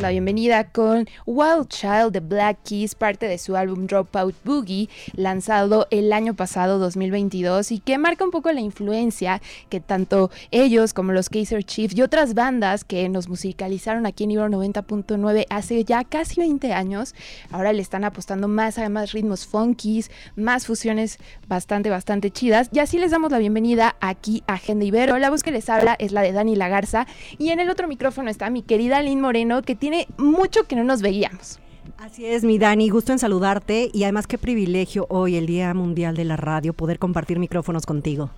La bienvenida con Wild Child de Black Keys, parte de su álbum Dropout Boogie, lanzado el año pasado 2022 y que marca un poco la influencia que tanto ellos como los Kaiser Chiefs y otras bandas que nos musicalizaron aquí en Ibero 90.9 hace ya casi 20 años, ahora le están apostando más a más ritmos funkies, más fusiones bastante, bastante chidas. Y así les damos la bienvenida aquí a Agenda Ibero. La voz que les habla es la de Dani Lagarza y en el otro micrófono está mi querida Lynn Moreno que tiene mucho que no nos veíamos. Así es, mi Dani, gusto en saludarte y además qué privilegio hoy, el Día Mundial de la Radio, poder compartir micrófonos contigo.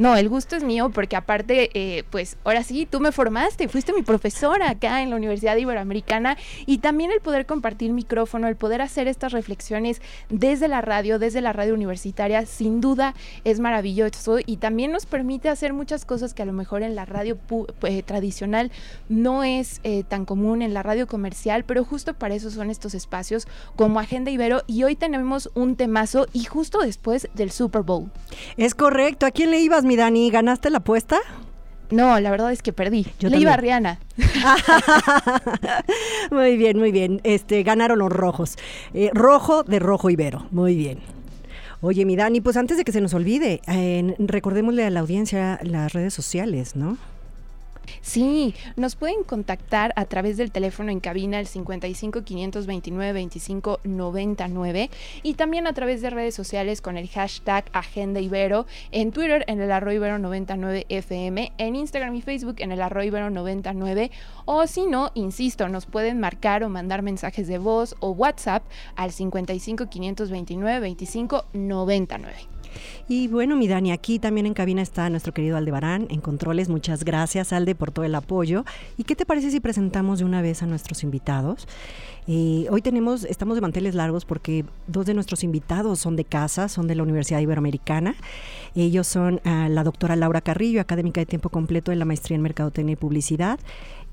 No, el gusto es mío porque aparte, eh, pues ahora sí, tú me formaste, fuiste mi profesora acá en la Universidad Iberoamericana y también el poder compartir micrófono, el poder hacer estas reflexiones desde la radio, desde la radio universitaria, sin duda es maravilloso y también nos permite hacer muchas cosas que a lo mejor en la radio eh, tradicional no es eh, tan común, en la radio comercial, pero justo para eso son estos espacios como Agenda Ibero y hoy tenemos un temazo y justo después del Super Bowl. Es correcto, ¿a quién le ibas? Mi Dani? ¿Ganaste la apuesta? No, la verdad es que perdí. Yo Le iba a Rihanna. muy bien, muy bien. Este, ganaron los rojos. Eh, rojo de rojo Ibero. Muy bien. Oye, mi Dani, pues antes de que se nos olvide, recordémosle a la audiencia las redes sociales, ¿no? Sí, nos pueden contactar a través del teléfono en cabina el 55 529 25 99 y también a través de redes sociales con el hashtag Agenda Ibero, en Twitter en el arroyo Ibero 99 FM, en Instagram y Facebook en el arroyo Ibero 99 o si no, insisto, nos pueden marcar o mandar mensajes de voz o WhatsApp al 55 529 25 99. Y bueno, mi Dani, aquí también en cabina está nuestro querido Aldebarán en controles. Muchas gracias, Alde, por todo el apoyo. ¿Y qué te parece si presentamos de una vez a nuestros invitados? Eh, hoy tenemos, estamos de manteles largos porque dos de nuestros invitados son de casa, son de la Universidad Iberoamericana. Ellos son ah, la doctora Laura Carrillo, académica de tiempo completo de la maestría en Mercadotecnia y Publicidad,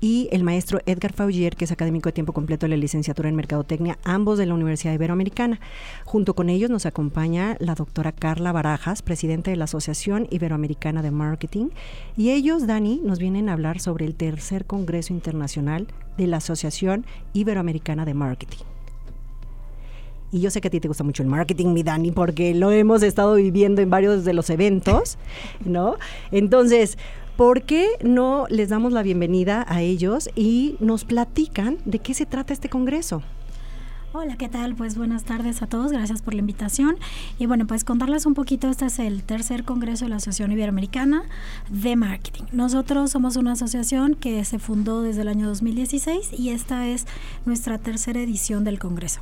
y el maestro Edgar Faugier, que es académico de tiempo completo de la licenciatura en Mercadotecnia, ambos de la Universidad Iberoamericana. Junto con ellos nos acompaña la doctora Carla Barajas, presidenta de la Asociación Iberoamericana de Marketing, y ellos, Dani, nos vienen a hablar sobre el tercer Congreso Internacional de la Asociación Iberoamericana de Marketing. Y yo sé que a ti te gusta mucho el marketing, mi Dani, porque lo hemos estado viviendo en varios de los eventos, ¿no? Entonces, ¿por qué no les damos la bienvenida a ellos y nos platican de qué se trata este congreso? Hola, ¿qué tal? Pues buenas tardes a todos, gracias por la invitación. Y bueno, pues contarles un poquito, este es el tercer congreso de la Asociación Iberoamericana de Marketing. Nosotros somos una asociación que se fundó desde el año 2016 y esta es nuestra tercera edición del congreso.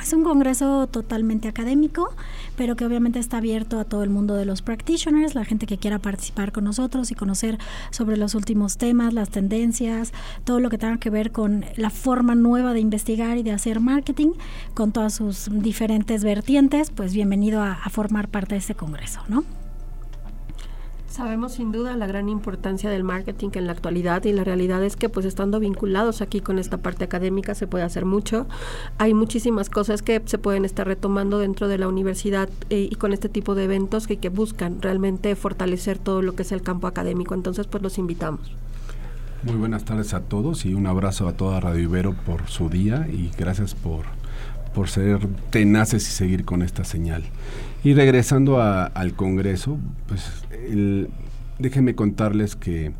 Es un congreso totalmente académico, pero que obviamente está abierto a todo el mundo de los practitioners, la gente que quiera participar con nosotros y conocer sobre los últimos temas, las tendencias, todo lo que tenga que ver con la forma nueva de investigar y de hacer marketing, con todas sus diferentes vertientes, pues bienvenido a, formar parte de este congreso, ¿no? Sabemos sin duda la gran importancia del marketing en la actualidad y la realidad es que pues estando vinculados aquí con esta parte académica se puede hacer mucho. Hay muchísimas cosas que se pueden estar retomando dentro de la universidad eh, y con este tipo de eventos que, que buscan realmente fortalecer todo lo que es el campo académico. Entonces pues los invitamos. Muy buenas tardes a todos y un abrazo a toda Radio Ibero por su día y gracias por, por ser tenaces y seguir con esta señal. Y regresando al Congreso, pues déjenme contarles que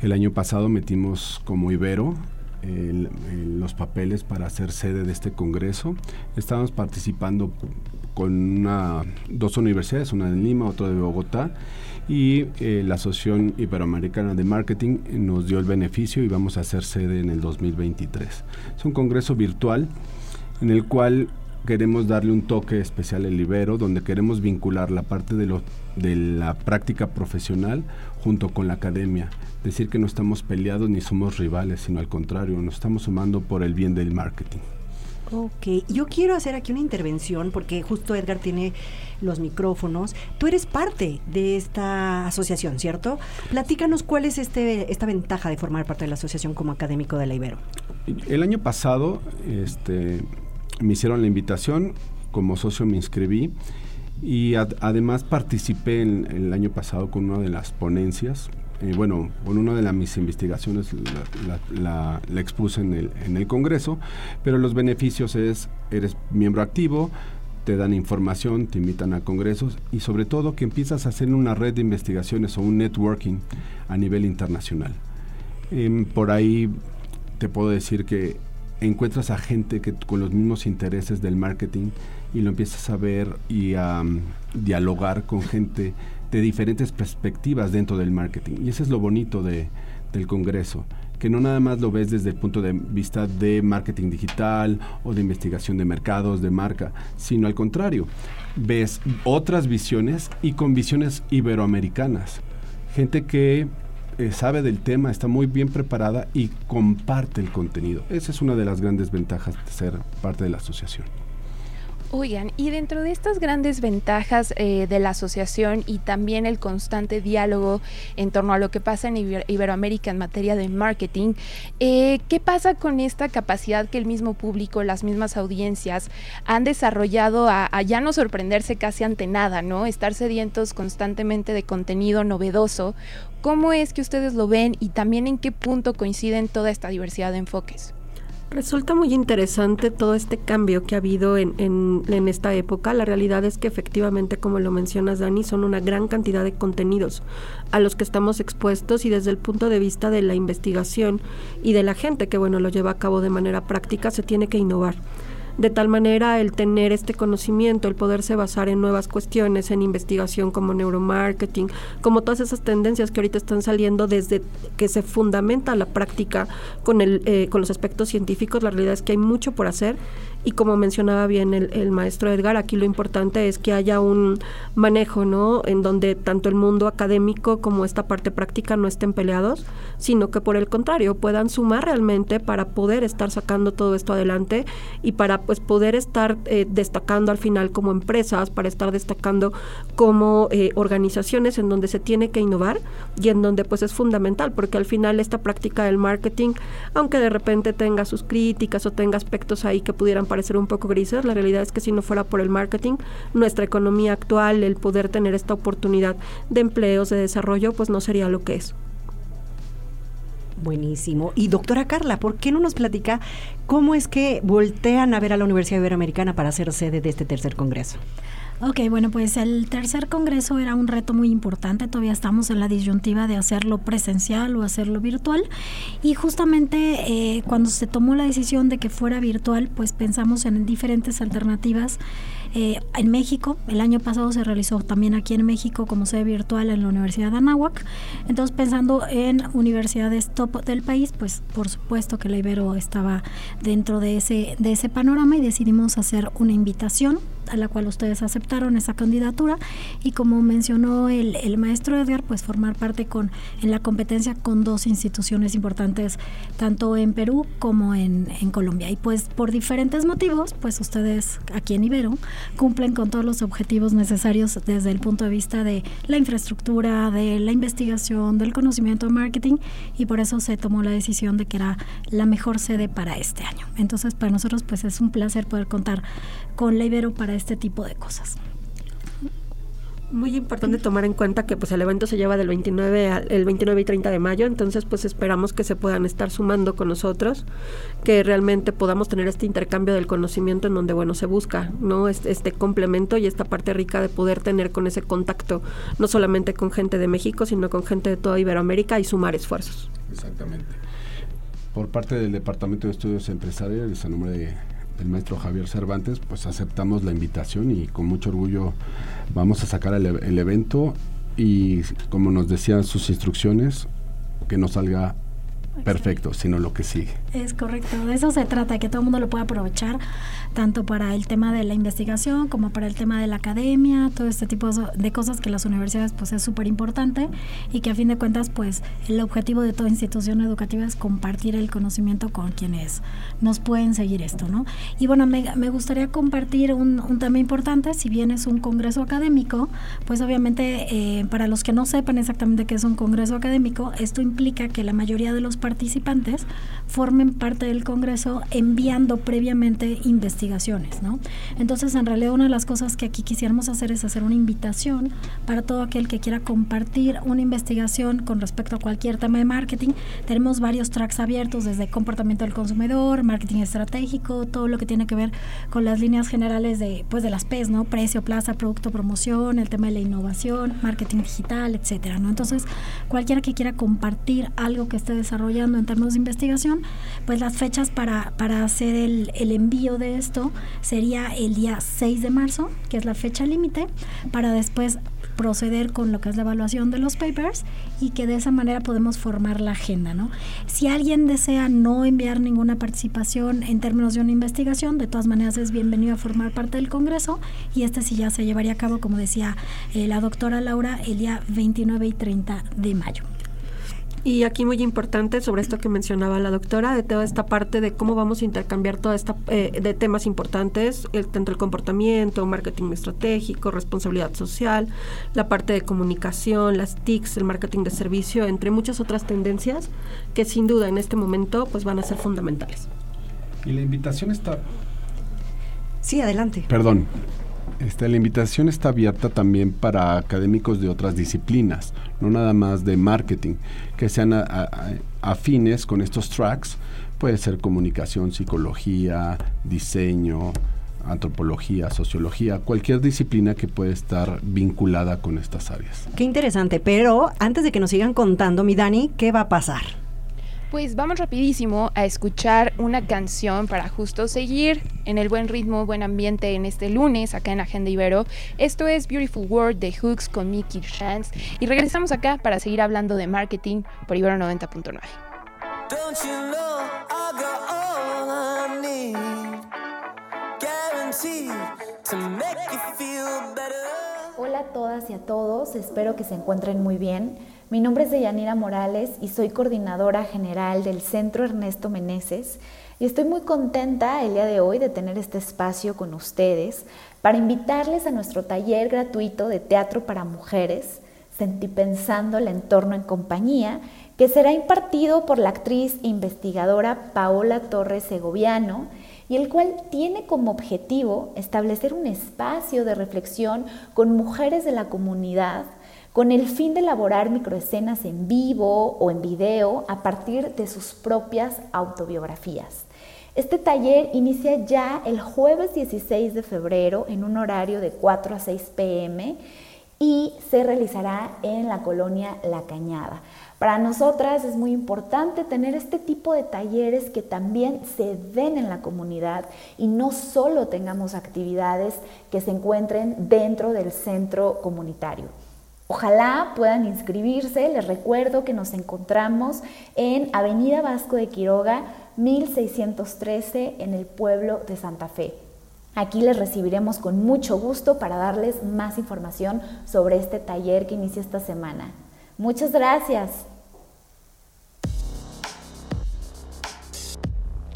el año pasado metimos como Ibero los papeles para ser sede de este Congreso. Estábamos participando con dos universidades, una de Lima, otra de Bogotá, y eh, la Asociación Iberoamericana de Marketing nos dio el beneficio y vamos a ser sede en el 2023. Es un congreso virtual en el cual queremos darle un toque especial al Ibero, donde queremos vincular la parte de, lo, de la práctica profesional junto con la academia. Decir que no estamos peleados ni somos rivales, sino al contrario, nos estamos sumando por el bien del marketing. Ok, yo quiero hacer aquí una intervención porque justo Edgar tiene los micrófonos. Tú eres parte de esta asociación, ¿cierto? Platícanos cuál es este, esta ventaja de formar parte de la asociación como académico de la Ibero. El año pasado este, me hicieron la invitación, como socio me inscribí y además participé en, el año pasado con una de las ponencias. Eh, bueno, con una de las, mis investigaciones la, expuse en el, en el Congreso, pero los beneficios es, eres miembro activo, te dan información, te invitan a congresos y sobre todo que empiezas a hacer una red de investigaciones o un networking a nivel internacional. Em, por ahí te puedo decir que encuentras a gente que con los mismos intereses del marketing y lo empiezas a ver y a mm, dialogar con gente de diferentes perspectivas dentro del marketing. Y eso es lo bonito de, del Congreso, que no nada más lo ves desde el punto de vista de marketing digital o de investigación de mercados, de marca, sino al contrario, ves otras visiones y con visiones iberoamericanas. Gente que eh, sabe del tema, está muy bien preparada y comparte el contenido. Esa es una de las grandes ventajas de ser parte de la asociación. Oigan, y dentro de estas grandes ventajas eh, de la asociación y también el constante diálogo en torno a lo que pasa en Iberoamérica en materia de marketing, eh, ¿qué pasa con esta capacidad que el mismo público, las mismas audiencias han desarrollado a, ya no sorprenderse casi ante nada, ¿no? Estar sedientos constantemente de contenido novedoso. ¿Cómo es que ustedes lo ven y también en qué punto coinciden toda esta diversidad de enfoques? Resulta muy interesante todo este cambio que ha habido en, en, esta época. La realidad es que efectivamente, como lo mencionas, Dani, son una gran cantidad de contenidos a los que estamos expuestos y desde el punto de vista de la investigación y de la gente que, bueno, lo lleva a cabo de manera práctica, se tiene que innovar de tal manera el tener este conocimiento, el poderse basar en nuevas cuestiones, en investigación como neuromarketing, como todas esas tendencias que ahorita están saliendo desde que se fundamenta la práctica con, el, eh, con los aspectos científicos, la realidad es que hay mucho por hacer y como mencionaba bien el, maestro Edgar, aquí lo importante es que haya un manejo, ¿no? En donde tanto el mundo académico como esta parte práctica no estén peleados, sino que por el contrario puedan sumar realmente para poder estar sacando todo esto adelante y para pues poder estar eh, destacando al final como empresas, para estar destacando como eh, organizaciones en donde se tiene que innovar y en donde pues es fundamental, porque al final esta práctica del marketing, aunque de repente tenga sus críticas o tenga aspectos ahí que pudieran parecer un poco grises, la realidad es que si no fuera por el marketing, nuestra economía actual, el poder tener esta oportunidad de empleos, de desarrollo, pues no sería lo que es. Buenísimo. Y doctora Carla, ¿por qué no nos platica cómo es que voltean a ver a la Universidad Iberoamericana para ser sede de este tercer congreso? Ok, bueno, pues el tercer congreso era un reto muy importante. Todavía estamos en la disyuntiva de hacerlo presencial o hacerlo virtual. Y justamente eh, cuando se tomó la decisión de que fuera virtual, pues pensamos en diferentes alternativas eh, en México. El año pasado se realizó también aquí en México como sede virtual en la Universidad de Anáhuac. Entonces, pensando en universidades top del país, pues por supuesto que la Ibero estaba dentro de ese, de ese panorama y decidimos hacer una invitación a la cual ustedes aceptaron esa candidatura y como mencionó el, el, maestro Edgar, pues formar parte con en la competencia con dos instituciones importantes, tanto en Perú como en, en Colombia. Y pues por diferentes motivos, pues ustedes aquí en Ibero cumplen con todos los objetivos necesarios desde el punto de vista de la infraestructura, de la investigación, del conocimiento de marketing y por eso se tomó la decisión de que era la mejor sede para este año. Entonces para nosotros pues es un placer poder contar con la Ibero para este tipo de cosas. Muy importante tomar en cuenta que pues el evento se lleva del 29 el 29 y 30 de mayo, entonces pues esperamos que se puedan estar sumando con nosotros, que realmente podamos tener este intercambio del conocimiento en donde bueno se busca, ¿no? Este, este complemento y esta parte rica de poder tener con ese contacto no solamente con gente de México, sino con gente de toda Iberoamérica y sumar esfuerzos. Exactamente. Por parte del Departamento de Estudios Empresariales, a nombre de el maestro Javier Cervantes, pues aceptamos la invitación y con mucho orgullo vamos a sacar el, evento. Y como nos decían sus instrucciones, que no salga perfecto, sino lo que sigue. Es correcto, de eso se trata, que todo el mundo lo pueda aprovechar, tanto para el tema de la investigación como para el tema de la academia, todo este tipo de cosas que las universidades pues es súper importante y que a fin de cuentas pues el objetivo de toda institución educativa es compartir el conocimiento con quienes nos pueden seguir esto, ¿no? Y bueno, me, me gustaría compartir un, un, tema importante, si bien es un congreso académico, pues obviamente eh, para los que no sepan exactamente qué es un congreso académico, esto implica que la mayoría de los participantes formen parte del Congreso enviando previamente investigaciones, ¿no? Entonces, en realidad, una de las cosas que aquí quisiéramos hacer es hacer una invitación para todo aquel que quiera compartir una investigación con respecto a cualquier tema de marketing. Tenemos varios tracks abiertos, desde comportamiento del consumidor, marketing estratégico, todo lo que tiene que ver con las líneas generales de, pues, de las PES, ¿no? Precio, plaza, producto, promoción, el tema de la innovación, marketing digital, etcétera, ¿no? Entonces, cualquiera que quiera compartir algo que esté desarrollando en términos de investigación, pues las fechas para, para hacer el, el envío de esto sería el día 6 de marzo, que es la fecha límite, para después proceder con lo que es la evaluación de los papers y que de esa manera podemos formar la agenda, ¿no? Si alguien desea no enviar ninguna participación en términos de una investigación, de todas maneras es bienvenido a formar parte del Congreso y este sí ya se llevaría a cabo, como decía eh, la doctora Laura, el día 29 y 30 de mayo. Y aquí muy importante sobre esto que mencionaba la doctora, de toda esta parte de cómo vamos a intercambiar toda esta eh, de temas importantes, el, tanto el comportamiento, marketing estratégico, responsabilidad social, la parte de comunicación, las TICs, el marketing de servicio, entre muchas otras tendencias que sin duda en este momento pues van a ser fundamentales. Y la invitación está... Sí, adelante. Perdón, este, la invitación está abierta también para académicos de otras disciplinas, no nada más de marketing, que sean afines con estos tracks. Puede ser comunicación, psicología, diseño, antropología, sociología, cualquier disciplina que puede estar vinculada con estas áreas. Qué interesante, pero antes de que nos sigan contando, mi Dani, ¿qué va a pasar? Pues vamos rapidísimo a escuchar una canción para justo seguir en el buen ritmo, buen ambiente en este lunes acá en Agenda Ibero. Esto es Beautiful World de Hooks con Mickey Chance y regresamos acá para seguir hablando de marketing por Ibero 90.9. Hola a todas y a todos, espero que se encuentren muy bien. Mi nombre es Deyanira Morales y soy coordinadora general del Centro Ernesto Meneses. Y estoy muy contenta el día de hoy de tener este espacio con ustedes para invitarles a nuestro taller gratuito de teatro para mujeres, Sentipensando el entorno en compañía, que será impartido por la actriz e investigadora Paola Torres Segoviano y el cual tiene como objetivo establecer un espacio de reflexión con mujeres de la comunidad con el fin de elaborar microescenas en vivo o en video a partir de sus propias autobiografías. Este taller inicia ya el jueves 16 de febrero en un horario de 4 a 6 pm y se realizará en la colonia La Cañada. Para nosotras es muy importante tener este tipo de talleres que también se den en la comunidad y no solo tengamos actividades que se encuentren dentro del centro comunitario. Ojalá puedan inscribirse. Les recuerdo que nos encontramos en Avenida Vasco de Quiroga, 1613, en el pueblo de Santa Fe. Aquí les recibiremos con mucho gusto para darles más información sobre este taller que inicia esta semana. Muchas gracias.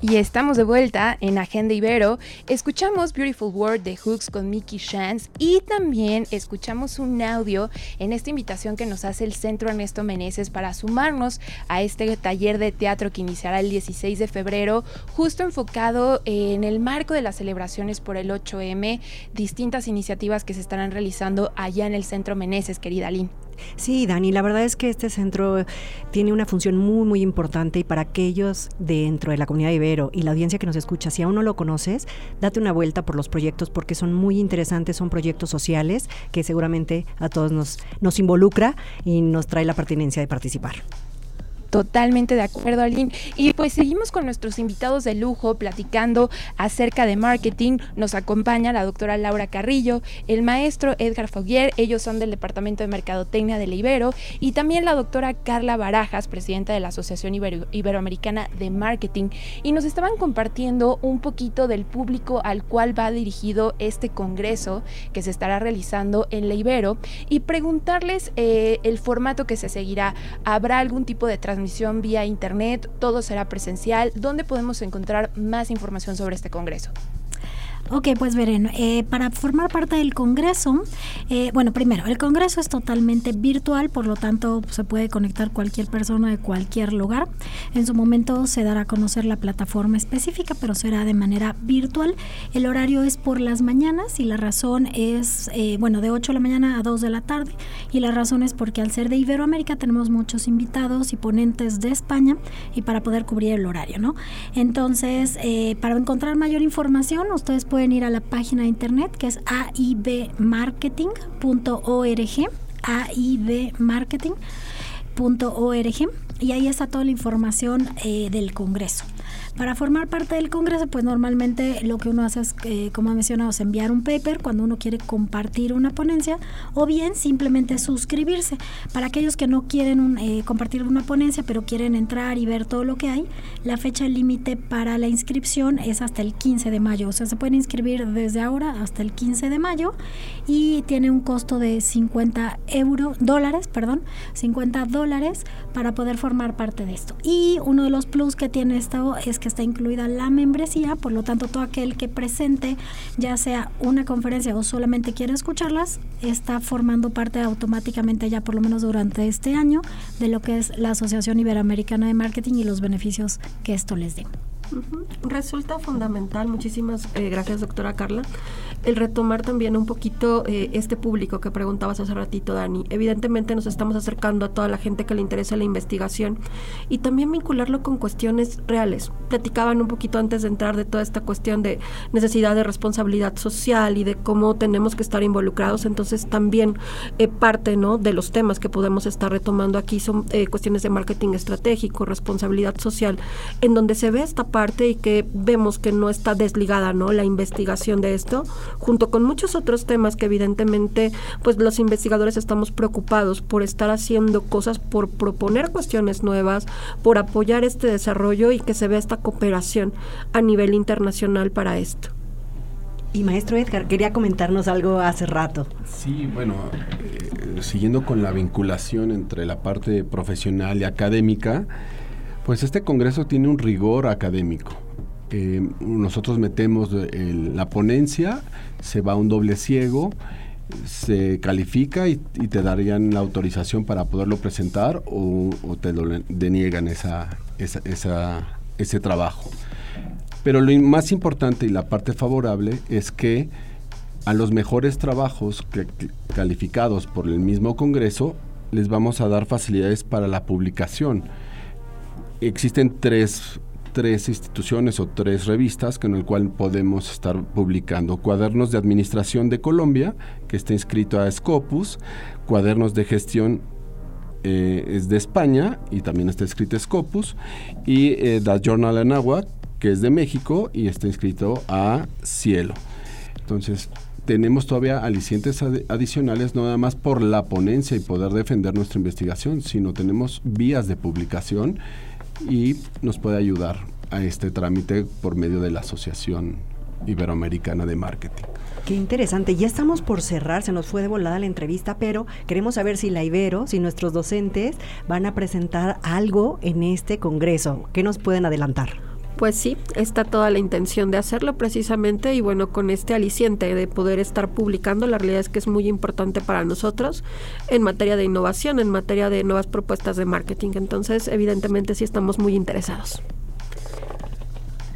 Y estamos de vuelta en Agenda Ibero. Escuchamos Beautiful World de Hooks con Mickey Chance y también escuchamos un audio en esta invitación que nos hace el Centro Ernesto Meneses para sumarnos a este taller de teatro que iniciará el 16 de febrero, justo enfocado en el marco de las celebraciones por el 8M, distintas iniciativas que se estarán realizando allá en el Centro Meneses, querida Lynn. Sí, Dani, la verdad es que este centro tiene una función muy, muy importante y para aquellos dentro de la comunidad de Ibero y la audiencia que nos escucha, si aún no lo conoces, date una vuelta por los proyectos porque son muy interesantes, son proyectos sociales que seguramente a todos nos, nos involucra y nos trae la pertinencia de participar. Totalmente de acuerdo, Aline. Y pues seguimos con nuestros invitados de lujo platicando acerca de marketing. Nos acompaña la doctora Laura Carrillo, el maestro Edgar Foguier, ellos son del Departamento de Mercadotecnia de Ibero, y también la doctora Carla Barajas, presidenta de la Asociación Iberoamericana de Marketing. Y nos estaban compartiendo un poquito del público al cual va dirigido este congreso que se estará realizando en la y preguntarles eh, el formato que se seguirá. ¿Habrá algún tipo de transmisión? Transmisión vía internet, todo será presencial. ¿Dónde podemos encontrar más información sobre este congreso? Ok, pues verán, eh, para formar parte del Congreso, eh, bueno, primero, el Congreso es totalmente virtual, por lo tanto se puede conectar cualquier persona de cualquier lugar. En su momento se dará a conocer la plataforma específica, pero será de manera virtual. El horario es por las mañanas y la razón es, eh, bueno, de 8 de la mañana a 2 de la tarde. Y la razón es porque al ser de Iberoamérica tenemos muchos invitados y ponentes de España y para poder cubrir el horario, ¿no? Entonces, para encontrar mayor información, ustedes pueden pueden ir a la página de internet que es aibmarketing.org, aibmarketing.org, y ahí está toda la información eh, del Congreso. Para formar parte del Congreso, pues normalmente lo que uno hace es, eh, como he mencionado, enviar un paper cuando uno quiere compartir una ponencia o bien simplemente suscribirse. Para aquellos que no quieren eh, compartir una ponencia, pero quieren entrar y ver todo lo que hay, la fecha límite para la inscripción es hasta el 15 de mayo. O sea, se pueden inscribir desde ahora hasta el 15 de mayo y tiene un costo de 50 euros, dólares, perdón, 50 dólares para poder formar parte de esto. Y uno de los plus que tiene esto es que está incluida la membresía, por lo tanto todo aquel que presente ya sea una conferencia o solamente quiere escucharlas, está formando parte automáticamente ya por lo menos durante este año de lo que es la Asociación Iberoamericana de Marketing y los beneficios que esto les dé. Resulta fundamental, muchísimas eh, gracias doctora Carla, el retomar también un poquito eh, este público que preguntabas hace ratito, Dani. Evidentemente nos estamos acercando a toda la gente que le interesa la investigación y también vincularlo con cuestiones reales. Platicaban un poquito antes de entrar de toda esta cuestión de necesidad de responsabilidad social y de cómo tenemos que estar involucrados. Entonces también eh, parte ¿no? de los temas que podemos estar retomando aquí son cuestiones de marketing estratégico, responsabilidad social, en donde se ve esta parte y que vemos que no está desligada, ¿no? La investigación de esto, junto con muchos otros temas que evidentemente, pues los investigadores estamos preocupados por estar haciendo cosas, por proponer cuestiones nuevas, por apoyar este desarrollo y que se vea esta cooperación a nivel internacional para esto. Y maestro Edgar, quería comentarnos algo hace rato. Sí, bueno, eh, siguiendo con la vinculación entre la parte profesional y académica, pues este Congreso tiene un rigor académico. Eh, nosotros metemos la ponencia, se va un doble ciego, se califica y, te darían la autorización para poderlo presentar o, te deniegan esa, ese trabajo. Pero lo más importante y la parte favorable es que a los mejores trabajos calificados por el mismo Congreso les vamos a dar facilidades para la publicación existen tres, instituciones o tres revistas con el cual podemos estar publicando. Cuadernos de Administración de Colombia, que está inscrito a Scopus, Cuadernos de Gestión eh, es de España y también está escrito Scopus, y eh, The Journal Anáhuac, que es de México y está inscrito a Cielo. Entonces, tenemos todavía alicientes adicionales, no nada más por la ponencia y poder defender nuestra investigación, sino tenemos vías de publicación y nos puede ayudar a este trámite por medio de la Asociación Iberoamericana de Marketing. Qué interesante. Ya estamos por cerrar, se nos fue de volada la entrevista, pero queremos saber si la Ibero, si nuestros docentes van a presentar algo en este congreso. ¿Qué nos pueden adelantar? Pues sí, está toda la intención de hacerlo precisamente y bueno, con este aliciente de poder estar publicando, la realidad es que es muy importante para nosotros en materia de innovación, en materia de nuevas propuestas de marketing. Entonces, evidentemente sí estamos muy interesados.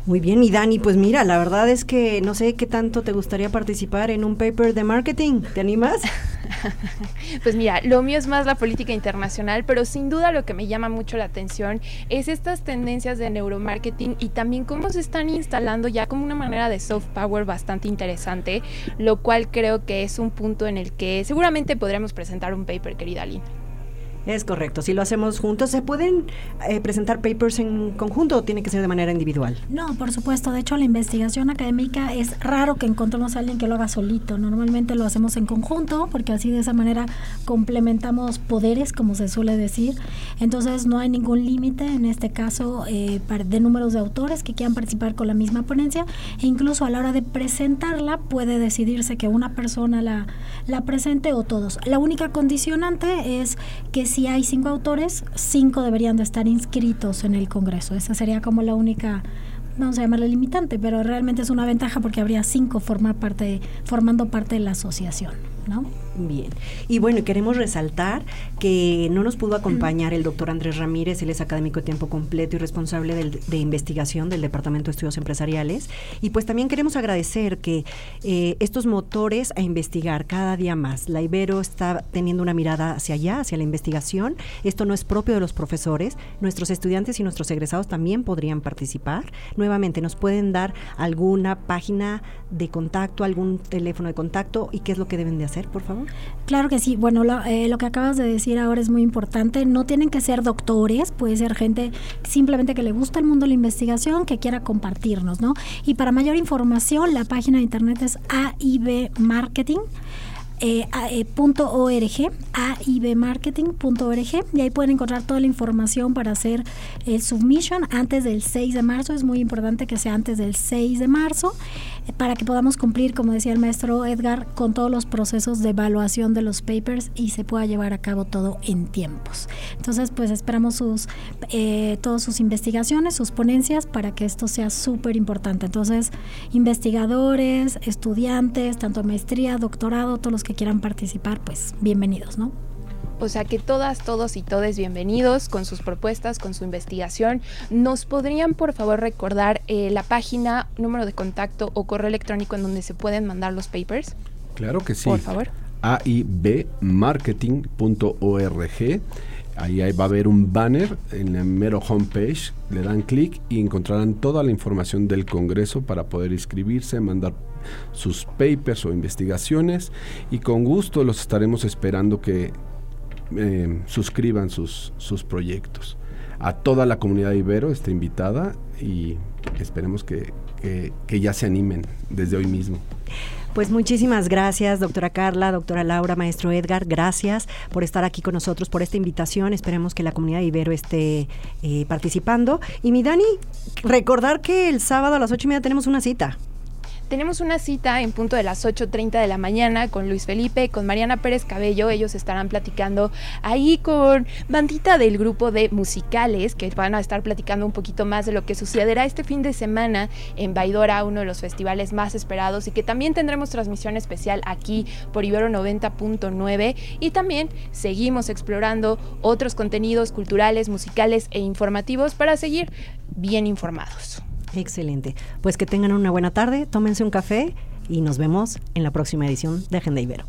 Muy bien, y Dani, pues mira, la verdad es que no sé qué tanto te gustaría participar en un paper de marketing. ¿Te animas? pues mira, lo mío es más la política internacional, pero sin duda lo que me llama mucho la atención es estas tendencias de neuromarketing y también cómo se están instalando ya como una manera de soft power bastante interesante, lo cual creo que es un punto en el que seguramente podríamos presentar un paper, querida Lina. Es correcto. Si lo hacemos juntos, ¿se pueden eh, presentar papers en conjunto o tiene que ser de manera individual? No, por supuesto. De hecho, la investigación académica es raro que encontremos a alguien que lo haga solito. Normalmente lo hacemos en conjunto porque así de esa manera complementamos poderes, como se suele decir. Entonces, no hay ningún límite en este caso eh, de números de autores que quieran participar con la misma ponencia e incluso a la hora de presentarla puede decidirse que una persona la, la presente o todos. La única condicionante es que si hay cinco autores, cinco deberían de estar inscritos en el Congreso. Esa sería como la única, vamos a llamarle limitante, pero realmente es una ventaja porque habría cinco formar parte, formando parte de la asociación, ¿no? Bien. Y bueno, queremos resaltar que no nos pudo acompañar el doctor Andrés Ramírez, él es académico de tiempo completo y responsable de investigación del Departamento de Estudios Empresariales. Y pues también queremos agradecer que eh, estos motores a investigar cada día más. La Ibero está teniendo una mirada hacia allá, hacia la investigación. Esto no es propio de los profesores. Nuestros estudiantes y nuestros egresados también podrían participar. Nuevamente, ¿nos pueden dar alguna página de contacto, algún teléfono de contacto y qué es lo que deben de hacer, por favor? Claro que sí. Bueno, lo, eh, lo, que acabas de decir ahora es muy importante. No tienen que ser doctores, puede ser gente simplemente que le gusta el mundo de la investigación, que quiera compartirnos, ¿no? Y para mayor información, la página de internet es AIB Marketing eh, eh, .org, aibmarketing.org, y ahí pueden encontrar toda la información para hacer el submission antes del 6 de marzo. Es muy importante que sea antes del 6 de marzo eh, para que podamos cumplir, como decía el maestro Edgar, con todos los procesos de evaluación de los papers y se pueda llevar a cabo todo en tiempos. Entonces, pues esperamos sus, eh, todas sus investigaciones, sus ponencias para que esto sea súper importante. Entonces, investigadores, estudiantes, tanto maestría, doctorado, todos los que quieran participar, pues bienvenidos, ¿no? O sea que todas, todos y todes bienvenidos con sus propuestas, con su investigación. ¿Nos podrían por favor recordar eh, la página, número de contacto o correo electrónico en donde se pueden mandar los papers? Claro que sí. Por favor. aibmarketing.org. Ahí, ahí, va a haber un banner en el mero homepage, le dan clic y encontrarán toda la información del Congreso para poder inscribirse, mandar sus papers o investigaciones y con gusto los estaremos esperando que eh, suscriban sus, sus proyectos. A toda la comunidad Ibero está invitada y esperemos que, que ya se animen desde hoy mismo. Pues muchísimas gracias, doctora Carla, doctora Laura, maestro Edgar, gracias por estar aquí con nosotros, por esta invitación. Esperemos que la comunidad Ibero esté eh, participando. Y mi Dani, recordar que el sábado a las ocho y media tenemos una cita. Tenemos una cita en punto de las 8.30 de la mañana con Luis Felipe, con Mariana Pérez Cabello. Ellos estarán platicando ahí con bandita del grupo de musicales que van a estar platicando un poquito más de lo que sucederá este fin de semana en Baidora, uno de los festivales más esperados y que también tendremos transmisión especial aquí por Ibero 90.9 y también seguimos explorando otros contenidos culturales, musicales e informativos para seguir bien informados. Excelente. Pues que tengan una buena tarde, tómense un café y nos vemos en la próxima edición de Agenda Ibero.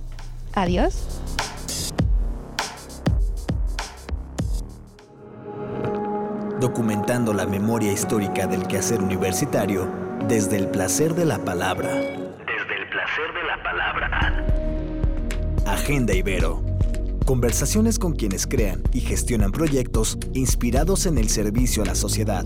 Adiós. Documentando la memoria histórica del quehacer universitario desde el placer de la palabra. Desde el placer de la palabra. Agenda Ibero. Conversaciones con quienes crean y gestionan proyectos inspirados en el servicio a la sociedad